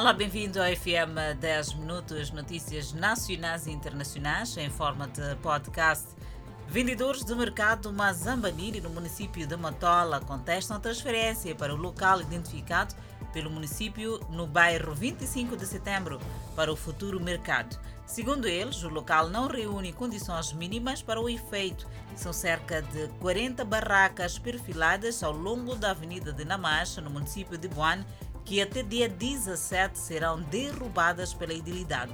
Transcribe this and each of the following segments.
Olá, bem-vindo ao FM 10 Minutos, notícias nacionais e internacionais em forma de podcast. Vendedores do mercado Mazambaniri, no município de Matola, contestam a transferência para o local identificado pelo município no bairro 25 de setembro para o futuro mercado. Segundo eles, o local não reúne condições mínimas para o efeito. São cerca de 40 barracas perfiladas ao longo da Avenida de Namacha, no município de Boane, que até dia 17 serão derrubadas pela idilidade.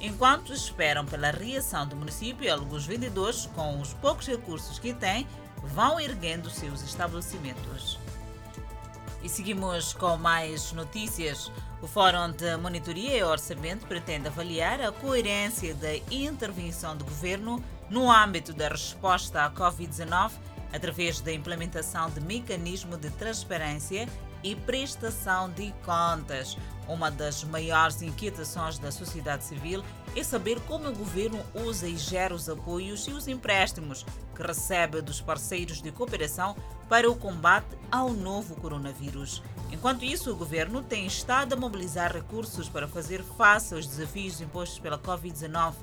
Enquanto esperam pela reação do município, alguns vendedores, com os poucos recursos que têm, vão erguendo seus estabelecimentos. E seguimos com mais notícias. O Fórum de Monitoria e Orçamento pretende avaliar a coerência da intervenção do governo no âmbito da resposta à Covid-19 através da implementação de mecanismo de transparência e prestação de contas. Uma das maiores inquietações da sociedade civil é saber como o governo usa e gera os apoios e os empréstimos que recebe dos parceiros de cooperação para o combate ao novo coronavírus. Enquanto isso, o governo tem estado a mobilizar recursos para fazer face aos desafios impostos pela Covid-19.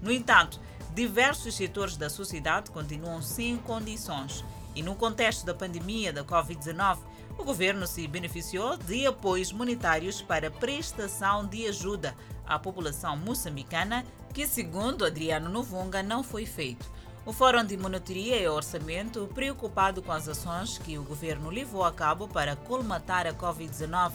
No entanto, diversos setores da sociedade continuam sem condições. E no contexto da pandemia da Covid-19, o governo se beneficiou de apoios monetários para prestação de ajuda à população moçambicana, que, segundo Adriano Novunga, não foi feito. O Fórum de Monitoria e Orçamento, preocupado com as ações que o governo levou a cabo para colmatar a Covid-19,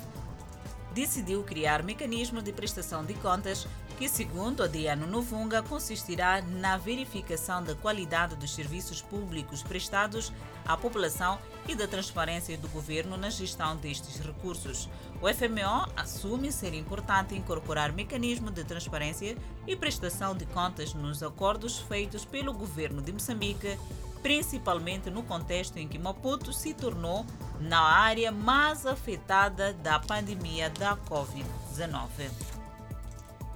decidiu criar mecanismo de prestação de contas que, segundo Adriano Novunga, consistirá na verificação da qualidade dos serviços públicos prestados à população e da transparência do governo na gestão destes recursos. O FMO assume ser importante incorporar mecanismo de transparência e prestação de contas nos acordos feitos pelo governo de Moçambique, principalmente no contexto em que Maputo se tornou na área mais afetada da pandemia da Covid-19.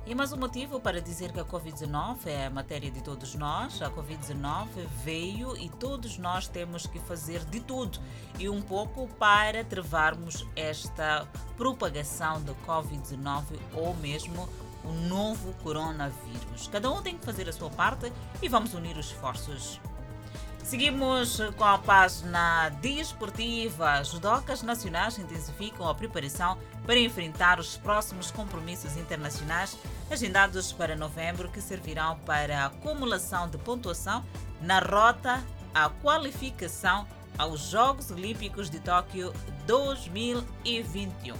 E mais um motivo para dizer que a Covid-19 é a matéria de todos nós. A Covid-19 veio e todos nós temos que fazer de tudo e um pouco para travarmos esta propagação da Covid-19 ou mesmo o novo coronavírus. Cada um tem que fazer a sua parte e vamos unir os esforços. Seguimos com a página desportiva. Judocas nacionais intensificam a preparação para enfrentar os próximos compromissos internacionais agendados para novembro, que servirão para a acumulação de pontuação na rota à qualificação aos Jogos Olímpicos de Tóquio 2021.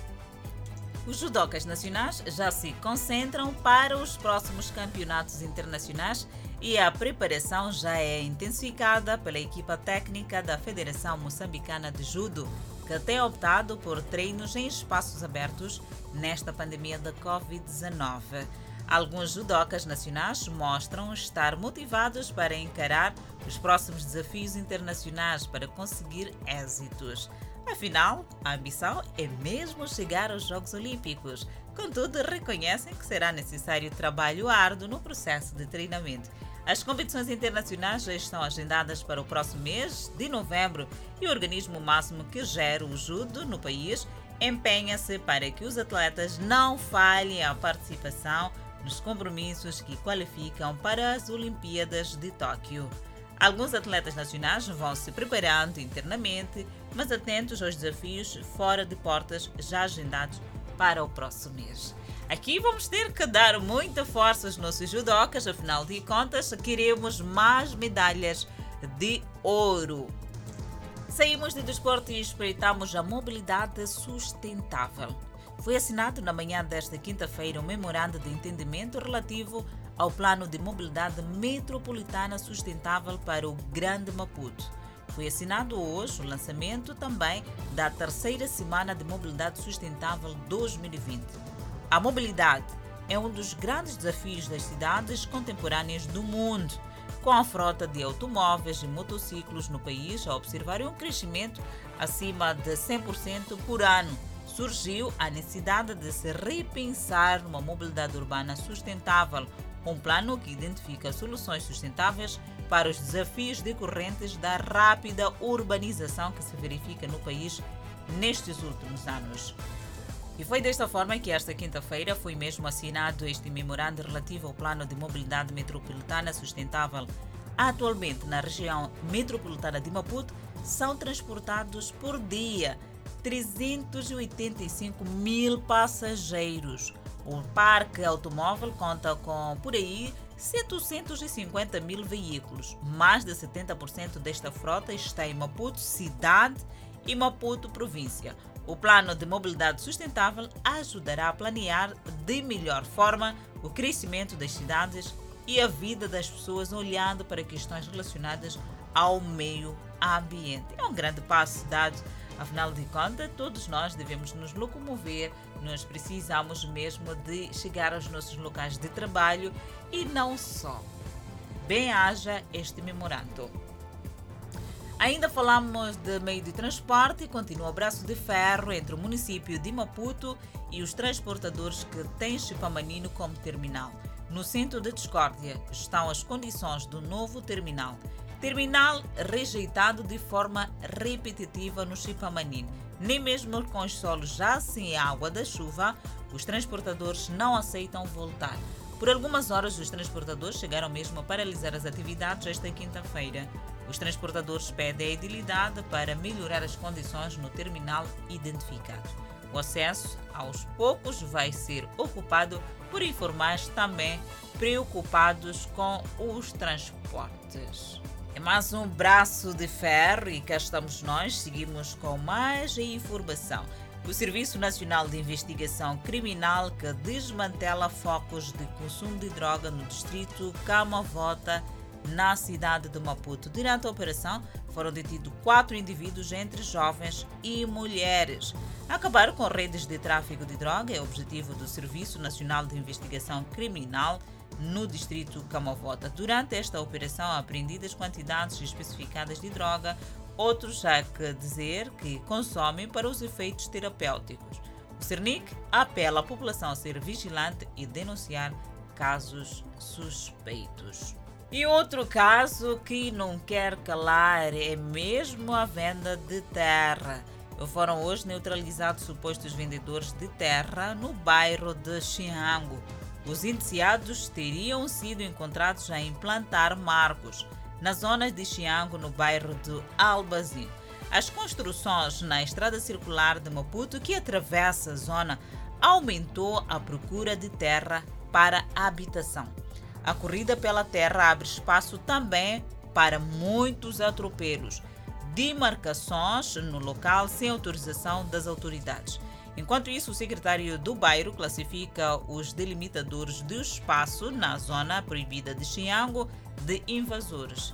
Os judocas nacionais já se concentram para os próximos campeonatos internacionais e a preparação já é intensificada pela equipa técnica da Federação Moçambicana de Judo, que tem optado por treinos em espaços abertos nesta pandemia da Covid-19. Alguns judocas nacionais mostram estar motivados para encarar os próximos desafios internacionais para conseguir êxitos. Afinal, a ambição é mesmo chegar aos Jogos Olímpicos. Contudo, reconhecem que será necessário trabalho árduo no processo de treinamento. As competições internacionais já estão agendadas para o próximo mês de novembro e o organismo máximo que gera o judo no país empenha-se para que os atletas não falhem a participação nos compromissos que qualificam para as Olimpíadas de Tóquio. Alguns atletas nacionais vão se preparando internamente, mas atentos aos desafios fora de portas já agendados para o próximo mês. Aqui vamos ter que dar muita força aos nossos judocas, afinal de contas, queremos mais medalhas de ouro. Saímos de desporto e espreitamos a mobilidade sustentável. Foi assinado na manhã desta quinta-feira um memorando de entendimento relativo ao Plano de Mobilidade Metropolitana Sustentável para o Grande Maputo. Foi assinado hoje o lançamento também da terceira Semana de Mobilidade Sustentável 2020. A mobilidade é um dos grandes desafios das cidades contemporâneas do mundo, com a frota de automóveis e motociclos no país a observar um crescimento acima de 100% por ano. Surgiu a necessidade de se repensar numa mobilidade urbana sustentável, um plano que identifica soluções sustentáveis para os desafios decorrentes da rápida urbanização que se verifica no país nestes últimos anos. E foi desta forma que esta quinta-feira foi mesmo assinado este memorando relativo ao Plano de Mobilidade Metropolitana Sustentável. Atualmente, na região metropolitana de Maputo, são transportados por dia 385 mil passageiros. O parque automóvel conta com, por aí, 750 mil veículos. Mais de 70% desta frota está em Maputo, cidade, e Maputo, província. O plano de mobilidade sustentável ajudará a planear de melhor forma o crescimento das cidades e a vida das pessoas, olhando para questões relacionadas ao meio ambiente. É um grande passo dado, afinal de contas, todos nós devemos nos locomover, nós precisamos mesmo de chegar aos nossos locais de trabalho e não só. Bem haja este memorando. Ainda falamos de meio de transporte e continua o braço de ferro entre o município de Maputo e os transportadores que têm Chipamanino como terminal. No centro de discórdia estão as condições do novo terminal. Terminal rejeitado de forma repetitiva no Chipamanino. Nem mesmo com os solos já sem água da chuva, os transportadores não aceitam voltar. Por algumas horas, os transportadores chegaram mesmo a paralisar as atividades esta quinta-feira. Os transportadores pedem a idilidade para melhorar as condições no terminal identificado. O acesso, aos poucos, vai ser ocupado por informais também preocupados com os transportes. É mais um braço de ferro e cá estamos nós, seguimos com mais informação. O Serviço Nacional de Investigação Criminal que desmantela focos de consumo de droga no distrito Camavota na cidade de Maputo. Durante a operação, foram detidos quatro indivíduos, entre jovens e mulheres. Acabar com redes de tráfico de droga é objetivo do Serviço Nacional de Investigação Criminal no distrito Camavota. Durante esta operação, apreendidas quantidades especificadas de droga, outros há que dizer que consomem para os efeitos terapêuticos. O CERNIC apela à população a ser vigilante e denunciar casos suspeitos. E outro caso que não quer calar é mesmo a venda de terra. Foram hoje neutralizados supostos vendedores de terra no bairro de Xinhango. Os indiciados teriam sido encontrados a implantar marcos na zona de Xiango, no bairro de Albazin. As construções na estrada circular de Maputo, que atravessa a zona, aumentou a procura de terra para habitação. A corrida pela terra abre espaço também para muitos atropelos, demarcações no local sem autorização das autoridades. Enquanto isso, o secretário do bairro classifica os delimitadores do espaço na zona proibida de Xiango de invasores.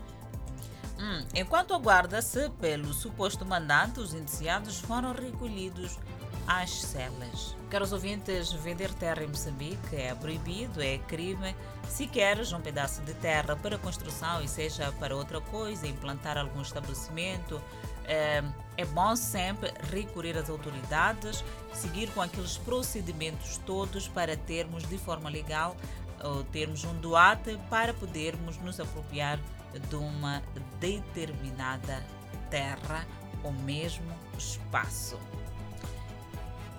Hum, enquanto aguarda-se pelo suposto mandante, os indiciados foram recolhidos às celas. Caros ouvintes, vender terra em Moçambique é proibido, é crime. Se queres um pedaço de terra para construção e seja para outra coisa, implantar algum estabelecimento, é, é bom sempre recorrer às autoridades, seguir com aqueles procedimentos todos para termos de forma legal ou termos um doate para podermos nos apropriar de uma determinada terra ou mesmo espaço.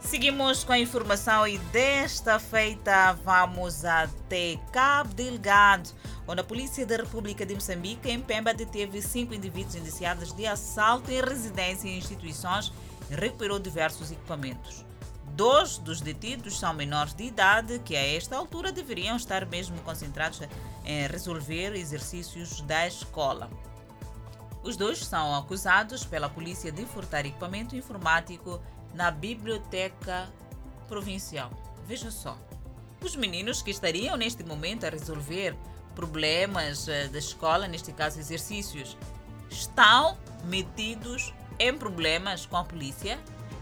Seguimos com a informação e desta feita vamos até Cabo Delgado, onde a Polícia da República de Moçambique, em Pemba, deteve cinco indivíduos indiciados de assalto em residência e instituições e recuperou diversos equipamentos. Dois dos detidos são menores de idade que, a esta altura, deveriam estar mesmo concentrados em resolver exercícios da escola. Os dois são acusados pela polícia de furtar equipamento informático na Biblioteca Provincial. Veja só. Os meninos que estariam neste momento a resolver problemas eh, da escola, neste caso exercícios, estão metidos em problemas com a polícia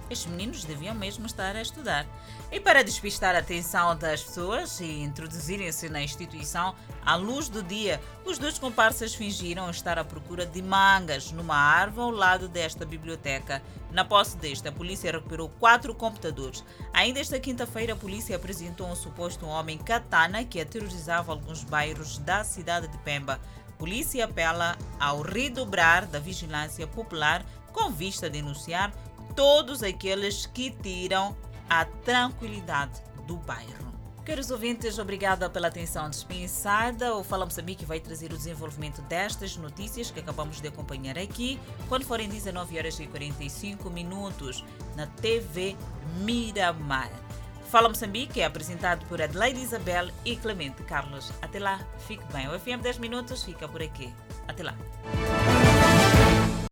estes meninos deviam mesmo estar a estudar. E para despistar a atenção das pessoas e introduzirem-se na instituição à luz do dia, os dois comparsas fingiram estar à procura de mangas numa árvore ao lado desta biblioteca. Na posse desta, a polícia recuperou quatro computadores. Ainda esta quinta-feira, a polícia apresentou um suposto homem katana que aterrorizava alguns bairros da cidade de Pemba. A polícia apela ao redobrar da vigilância popular com vista a denunciar todos aqueles que tiram à tranquilidade do bairro. Queridos ouvintes, obrigada pela atenção dispensada. O Fala Moçambique vai trazer o desenvolvimento destas notícias que acabamos de acompanhar aqui, quando forem 19 horas e 45 minutos, na TV Miramar. Fala Moçambique é apresentado por Adelaide Isabel e Clemente Carlos. Até lá, fique bem. O FM 10 Minutos fica por aqui. Até lá.